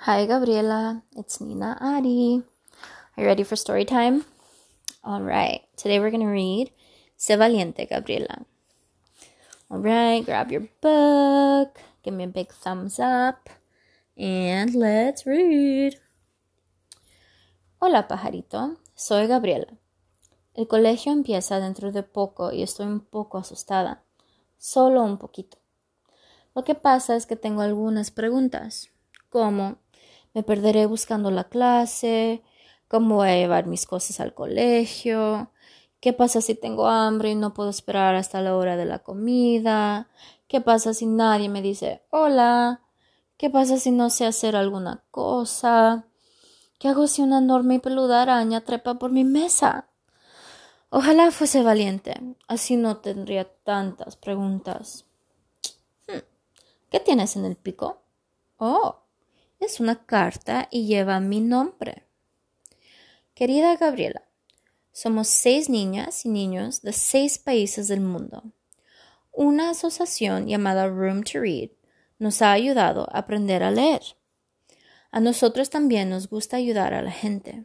Hi, Gabriela. It's Nina Adi. Are you ready for story time? All right. Today we're going to read Se Valiente, Gabriela. All right. Grab your book. Give me a big thumbs up. And let's read. Hola, pajarito. Soy Gabriela. El colegio empieza dentro de poco y estoy un poco asustada. Solo un poquito. Lo que pasa es que tengo algunas preguntas, como me perderé buscando la clase, cómo voy a llevar mis cosas al colegio, qué pasa si tengo hambre y no puedo esperar hasta la hora de la comida, qué pasa si nadie me dice hola, qué pasa si no sé hacer alguna cosa, qué hago si una enorme y peluda araña trepa por mi mesa. Ojalá fuese valiente, así no tendría tantas preguntas. ¿Qué tienes en el pico? Oh, es una carta y lleva mi nombre. Querida Gabriela, somos seis niñas y niños de seis países del mundo. Una asociación llamada Room to Read nos ha ayudado a aprender a leer. A nosotros también nos gusta ayudar a la gente.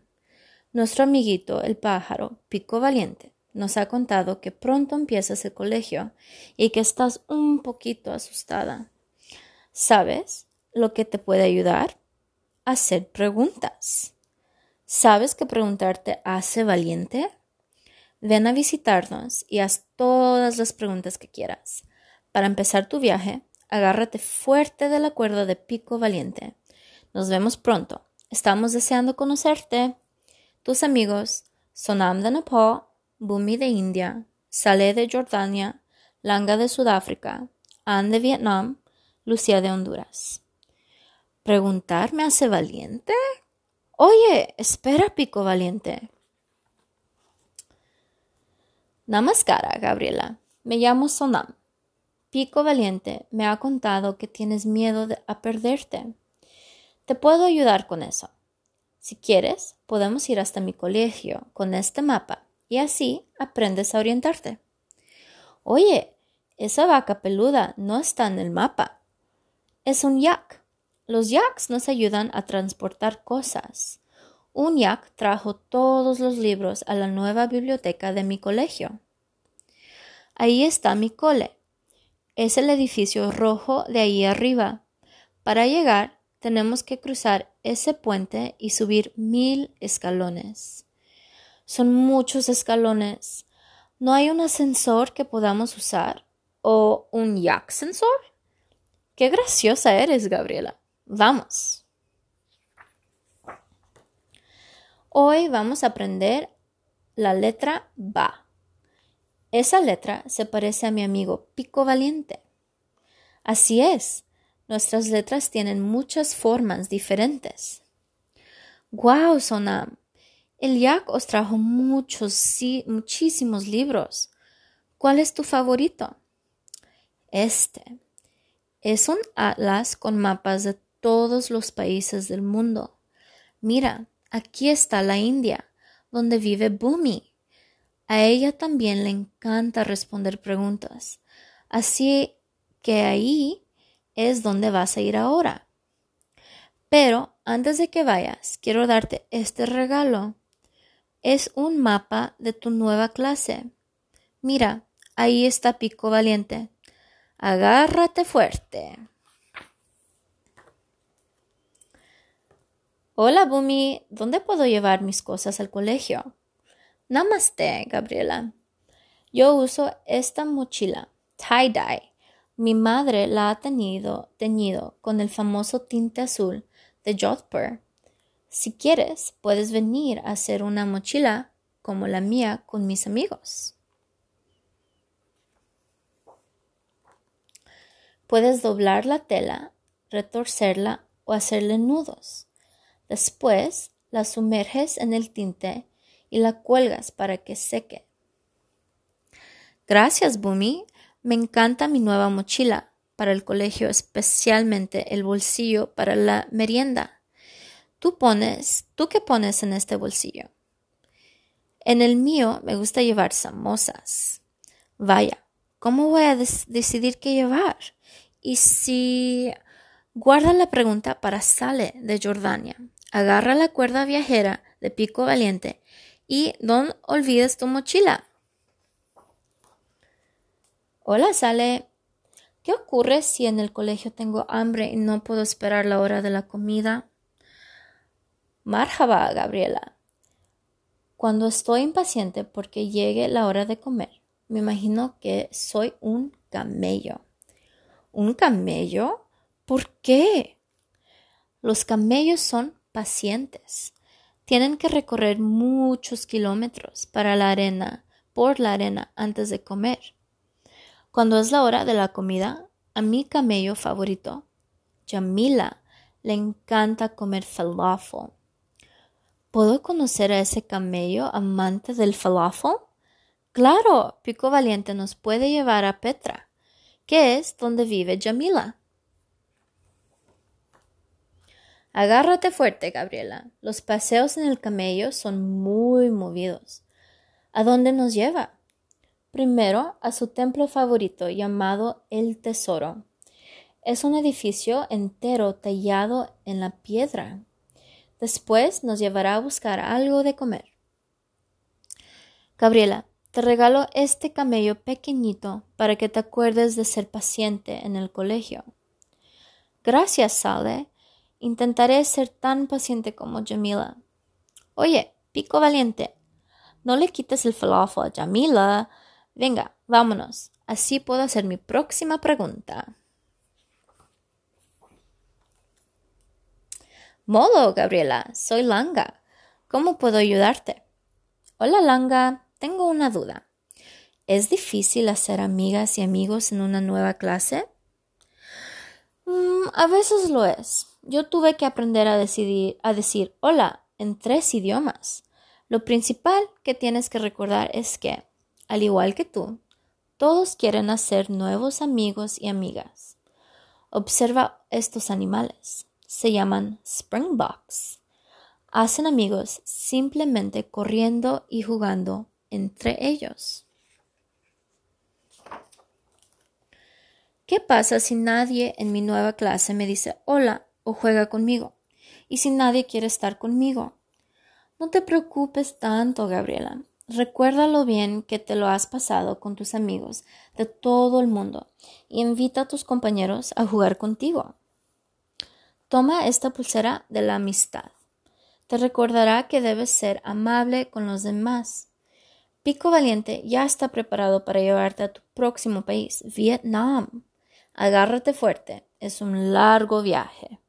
Nuestro amiguito, el pájaro, Pico Valiente, nos ha contado que pronto empiezas el colegio y que estás un poquito asustada. ¿Sabes lo que te puede ayudar? Hacer preguntas. ¿Sabes que preguntarte hace valiente? Ven a visitarnos y haz todas las preguntas que quieras. Para empezar tu viaje, agárrate fuerte de la cuerda de pico valiente. Nos vemos pronto. Estamos deseando conocerte. Tus amigos, Sonam de Nepal, Bumi de India, Saleh de Jordania, Langa de Sudáfrica, Anne de Vietnam, Lucía de Honduras. ¿Preguntar me hace valiente? Oye, espera, Pico Valiente. Namaskara, Gabriela. Me llamo Sonam. Pico Valiente me ha contado que tienes miedo a perderte. Te puedo ayudar con eso. Si quieres, podemos ir hasta mi colegio con este mapa y así aprendes a orientarte. Oye, esa vaca peluda no está en el mapa es un yak. Los yaks nos ayudan a transportar cosas. Un yak trajo todos los libros a la nueva biblioteca de mi colegio. Ahí está mi cole. Es el edificio rojo de ahí arriba. Para llegar tenemos que cruzar ese puente y subir mil escalones. Son muchos escalones. ¿No hay un ascensor que podamos usar? ¿O un yak sensor? Qué graciosa eres, Gabriela. Vamos. Hoy vamos a aprender la letra Ba. Esa letra se parece a mi amigo Pico Valiente. Así es, nuestras letras tienen muchas formas diferentes. ¡Guau, Sonam! El Yak os trajo muchos, muchísimos libros. ¿Cuál es tu favorito? Este. Es un atlas con mapas de todos los países del mundo. Mira, aquí está la India, donde vive Bumi. A ella también le encanta responder preguntas. Así que ahí es donde vas a ir ahora. Pero antes de que vayas, quiero darte este regalo. Es un mapa de tu nueva clase. Mira, ahí está Pico Valiente. Agárrate fuerte. Hola, Bumi. ¿Dónde puedo llevar mis cosas al colegio? Namaste, Gabriela. Yo uso esta mochila, tie-dye. Mi madre la ha tenido teñido con el famoso tinte azul de Jodhpur. Si quieres, puedes venir a hacer una mochila como la mía con mis amigos. Puedes doblar la tela, retorcerla o hacerle nudos. Después la sumerges en el tinte y la cuelgas para que seque. Gracias, Bumi. Me encanta mi nueva mochila para el colegio, especialmente el bolsillo para la merienda. Tú pones, ¿tú qué pones en este bolsillo? En el mío me gusta llevar samosas. Vaya, ¿cómo voy a decidir qué llevar? Y si Guarda la pregunta para Sale de Jordania. Agarra la cuerda viajera de Pico Valiente y no olvides tu mochila. Hola, Sale. ¿Qué ocurre si en el colegio tengo hambre y no puedo esperar la hora de la comida? Marjaba, Gabriela. Cuando estoy impaciente porque llegue la hora de comer, me imagino que soy un camello. ¿Un camello? ¿Por qué? Los camellos son pacientes. Tienen que recorrer muchos kilómetros para la arena, por la arena, antes de comer. Cuando es la hora de la comida, a mi camello favorito, Jamila, le encanta comer falafel. ¿Puedo conocer a ese camello amante del falafel? Claro, Pico Valiente nos puede llevar a Petra, que es donde vive Jamila. Agárrate fuerte, Gabriela. Los paseos en el camello son muy movidos. ¿A dónde nos lleva? Primero, a su templo favorito llamado El Tesoro. Es un edificio entero tallado en la piedra. Después nos llevará a buscar algo de comer. Gabriela, te regalo este camello pequeñito para que te acuerdes de ser paciente en el colegio. Gracias, Sale. Intentaré ser tan paciente como Jamila. Oye, pico valiente, no le quites el falafel a Jamila. Venga, vámonos. Así puedo hacer mi próxima pregunta. Modo, Gabriela, soy Langa. ¿Cómo puedo ayudarte? Hola, Langa, tengo una duda. ¿Es difícil hacer amigas y amigos en una nueva clase? Mm, a veces lo es. Yo tuve que aprender a, decir hola en tres idiomas. Lo principal que tienes que recordar es que, al igual que tú, todos quieren hacer nuevos amigos y amigas. Observa estos animales. Se llaman springboks. Hacen amigos simplemente corriendo y jugando entre ellos. ¿Qué pasa si nadie en mi nueva clase me dice hola o juega conmigo? ¿Y si nadie quiere estar conmigo? No te preocupes tanto, Gabriela. Recuerda lo bien que te lo has pasado con tus amigos de todo el mundo y invita a tus compañeros a jugar contigo. Toma esta pulsera de la amistad. Te recordará que debes ser amable con los demás. Pico Valiente ya está preparado para llevarte a tu próximo país, Vietnam. Agárrate fuerte, es un largo viaje.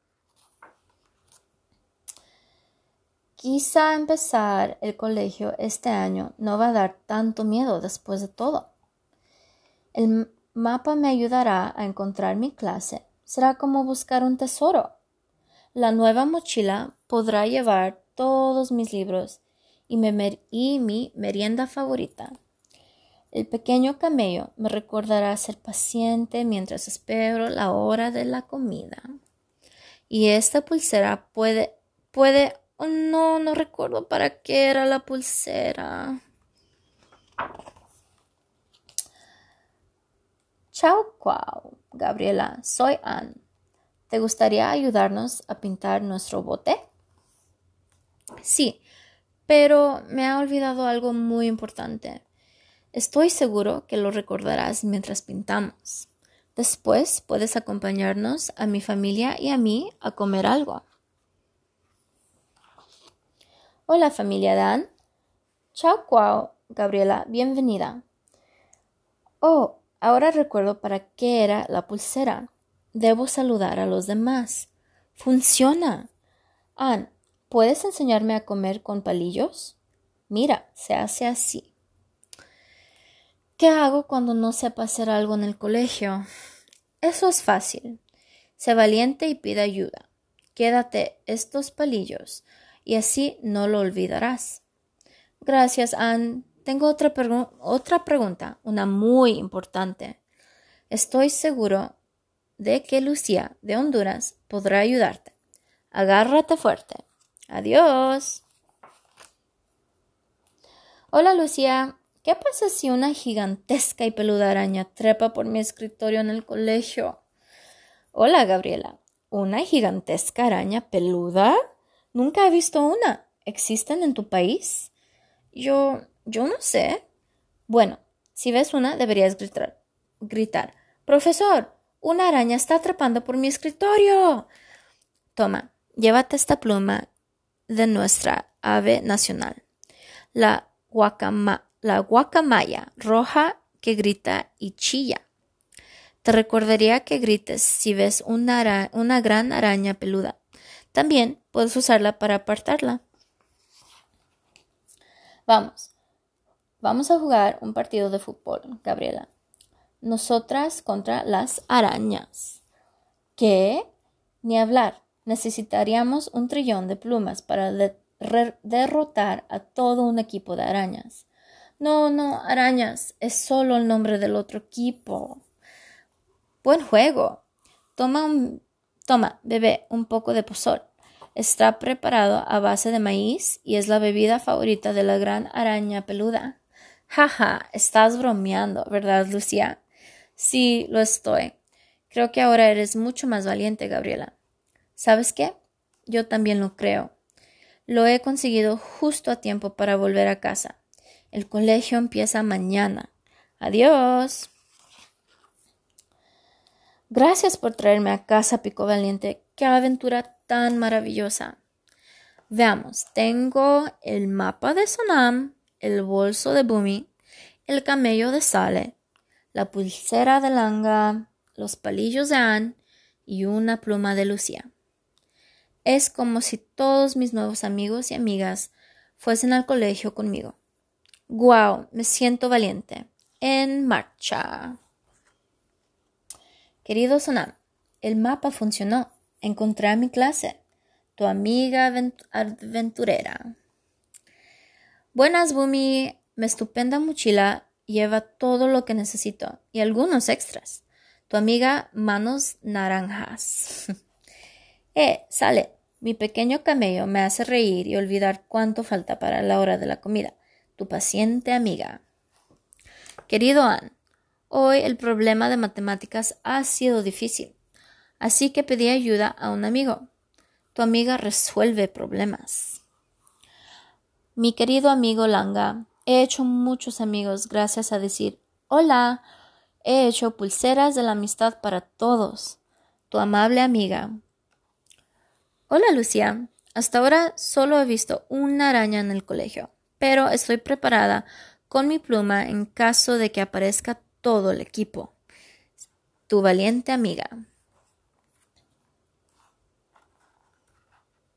Quizá empezar el colegio este año no va a dar tanto miedo después de todo. El mapa me ayudará a encontrar mi clase. Será como buscar un tesoro. La nueva mochila podrá llevar todos mis libros y, y mi merienda favorita. El pequeño camello me recordará ser paciente mientras espero la hora de la comida. Y esta pulsera puede, puede, oh no, no recuerdo para qué era la pulsera. Chao, cuau, Gabriela, soy Anne. ¿Te gustaría ayudarnos a pintar nuestro bote? Sí, pero me ha olvidado algo muy importante. Estoy seguro que lo recordarás mientras pintamos. Después puedes acompañarnos a mi familia y a mí a comer algo. Hola familia Dan. Chao cuau, Gabriela, bienvenida. Oh, ahora recuerdo para qué era la pulsera. Debo saludar a los demás. Funciona. Ann, ¿puedes enseñarme a comer con palillos? Mira, se hace así. ¿Qué hago cuando no sepa hacer algo en el colegio? Eso es fácil. Sé valiente y pide ayuda. Quédate estos palillos y así no lo olvidarás. Gracias, Anne. Tengo otra, otra pregunta, una muy importante. Estoy seguro de que Lucía de Honduras podrá ayudarte. Agárrate fuerte. Adiós. Hola, Lucía. ¿Qué pasa si una gigantesca y peluda araña trepa por mi escritorio en el colegio? Hola, Gabriela. ¿Una gigantesca araña peluda? Nunca he visto una. ¿Existen en tu país? Yo. yo no sé. Bueno, si ves una, deberías gritar. gritar. Profesor, una araña está atrapando por mi escritorio. Toma, llévate esta pluma de nuestra ave nacional. La, guacama, la guacamaya roja que grita y chilla. Te recordaría que grites si ves una gran araña peluda. También puedes usarla para apartarla. Vamos. Vamos a jugar un partido de fútbol, Gabriela. Nosotras contra las arañas. ¿Qué? Ni hablar. Necesitaríamos un trillón de plumas para derrotar a todo un equipo de arañas. No, no, arañas, es solo el nombre del otro equipo. Buen juego. Toma toma, bebé, un poco de pozol. Está preparado a base de maíz y es la bebida favorita de la gran araña peluda. Jaja, estás bromeando, ¿verdad, Lucía? Sí, lo estoy. Creo que ahora eres mucho más valiente, Gabriela. ¿Sabes qué? Yo también lo creo. Lo he conseguido justo a tiempo para volver a casa. El colegio empieza mañana. Adiós. Gracias por traerme a casa, Pico Valiente. Qué aventura tan maravillosa. Veamos, tengo el mapa de Sonam, el bolso de Bumi, el camello de Sale, la pulsera de Langa, los palillos de Anne y una pluma de Lucía. Es como si todos mis nuevos amigos y amigas fuesen al colegio conmigo. ¡Guau! Me siento valiente. En marcha. Querido Sonam, el mapa funcionó. Encontré a mi clase. Tu amiga aventurera. Buenas, Bumi. Mi estupenda mochila lleva todo lo que necesito y algunos extras. Tu amiga Manos Naranjas. eh, sale. Mi pequeño camello me hace reír y olvidar cuánto falta para la hora de la comida. Tu paciente amiga. Querido Ann, Hoy el problema de matemáticas ha sido difícil, así que pedí ayuda a un amigo. Tu amiga resuelve problemas. Mi querido amigo Langa, he hecho muchos amigos gracias a decir hola. He hecho pulseras de la amistad para todos. Tu amable amiga. Hola Lucía. Hasta ahora solo he visto una araña en el colegio, pero estoy preparada con mi pluma en caso de que aparezca todo el equipo. Tu valiente amiga.